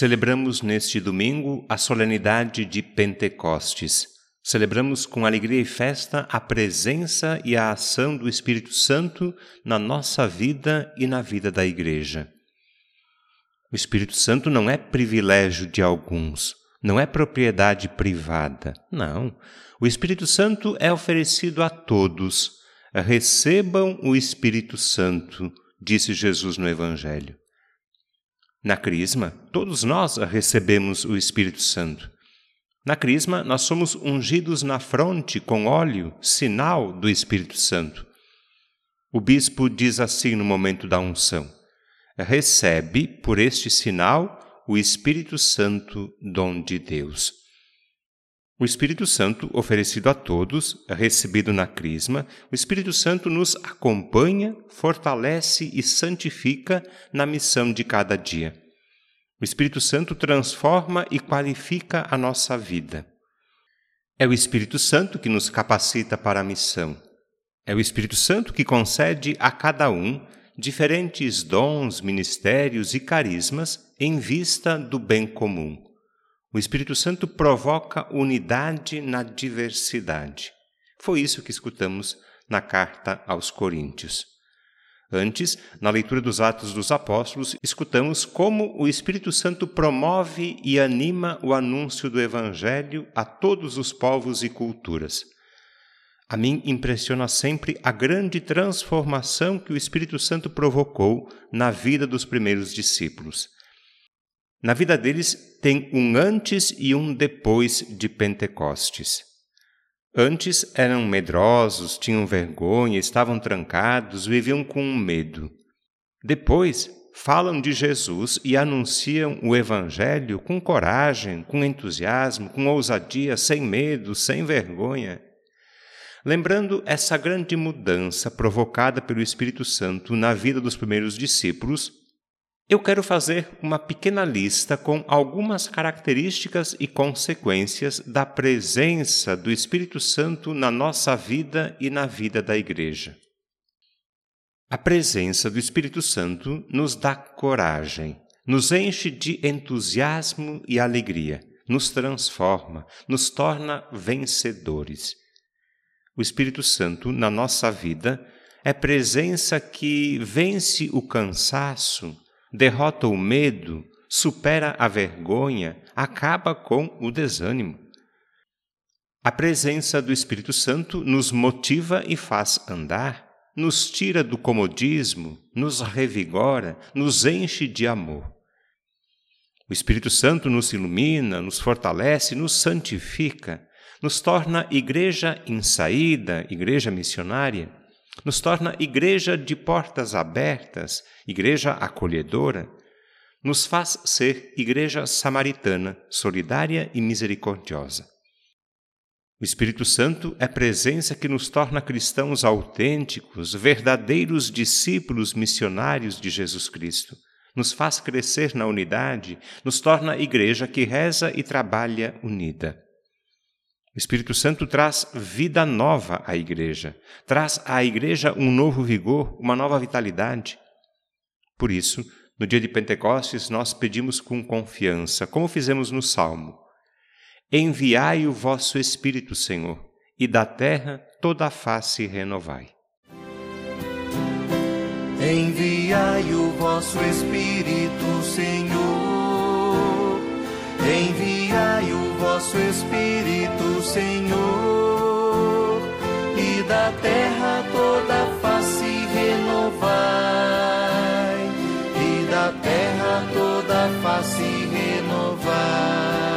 Celebramos neste domingo a solenidade de Pentecostes. Celebramos com alegria e festa a presença e a ação do Espírito Santo na nossa vida e na vida da Igreja. O Espírito Santo não é privilégio de alguns, não é propriedade privada. Não. O Espírito Santo é oferecido a todos. Recebam o Espírito Santo, disse Jesus no Evangelho. Na Crisma, todos nós recebemos o Espírito Santo. Na Crisma, nós somos ungidos na fronte com óleo, sinal do Espírito Santo. O bispo diz assim no momento da unção: recebe por este sinal o Espírito Santo, dom de Deus. O Espírito Santo, oferecido a todos, recebido na Crisma, o Espírito Santo nos acompanha, fortalece e santifica na missão de cada dia. O Espírito Santo transforma e qualifica a nossa vida. É o Espírito Santo que nos capacita para a missão. É o Espírito Santo que concede a cada um diferentes dons, ministérios e carismas em vista do bem comum. O Espírito Santo provoca unidade na diversidade. Foi isso que escutamos na carta aos Coríntios. Antes, na leitura dos Atos dos Apóstolos, escutamos como o Espírito Santo promove e anima o anúncio do Evangelho a todos os povos e culturas. A mim impressiona sempre a grande transformação que o Espírito Santo provocou na vida dos primeiros discípulos. Na vida deles tem um antes e um depois de Pentecostes. Antes eram medrosos, tinham vergonha, estavam trancados, viviam com medo. Depois falam de Jesus e anunciam o Evangelho com coragem, com entusiasmo, com ousadia, sem medo, sem vergonha. Lembrando essa grande mudança provocada pelo Espírito Santo na vida dos primeiros discípulos, eu quero fazer uma pequena lista com algumas características e consequências da presença do Espírito Santo na nossa vida e na vida da Igreja. A presença do Espírito Santo nos dá coragem, nos enche de entusiasmo e alegria, nos transforma, nos torna vencedores. O Espírito Santo na nossa vida é presença que vence o cansaço, derrota o medo, supera a vergonha, acaba com o desânimo. A presença do Espírito Santo nos motiva e faz andar, nos tira do comodismo, nos revigora, nos enche de amor. O Espírito Santo nos ilumina, nos fortalece, nos santifica, nos torna igreja em saída, igreja missionária nos torna igreja de portas abertas, igreja acolhedora, nos faz ser igreja samaritana, solidária e misericordiosa. O Espírito Santo é presença que nos torna cristãos autênticos, verdadeiros discípulos missionários de Jesus Cristo. Nos faz crescer na unidade, nos torna igreja que reza e trabalha unida. O Espírito Santo traz vida nova à igreja, traz à igreja um novo vigor, uma nova vitalidade. Por isso, no dia de Pentecostes, nós pedimos com confiança, como fizemos no Salmo: Enviai o vosso Espírito, Senhor, e da terra toda a face renovai. Enviai o vosso Espírito, Senhor. Enviai o vosso Espírito, Senhor, e da terra toda face renovai, e da terra toda face renovai.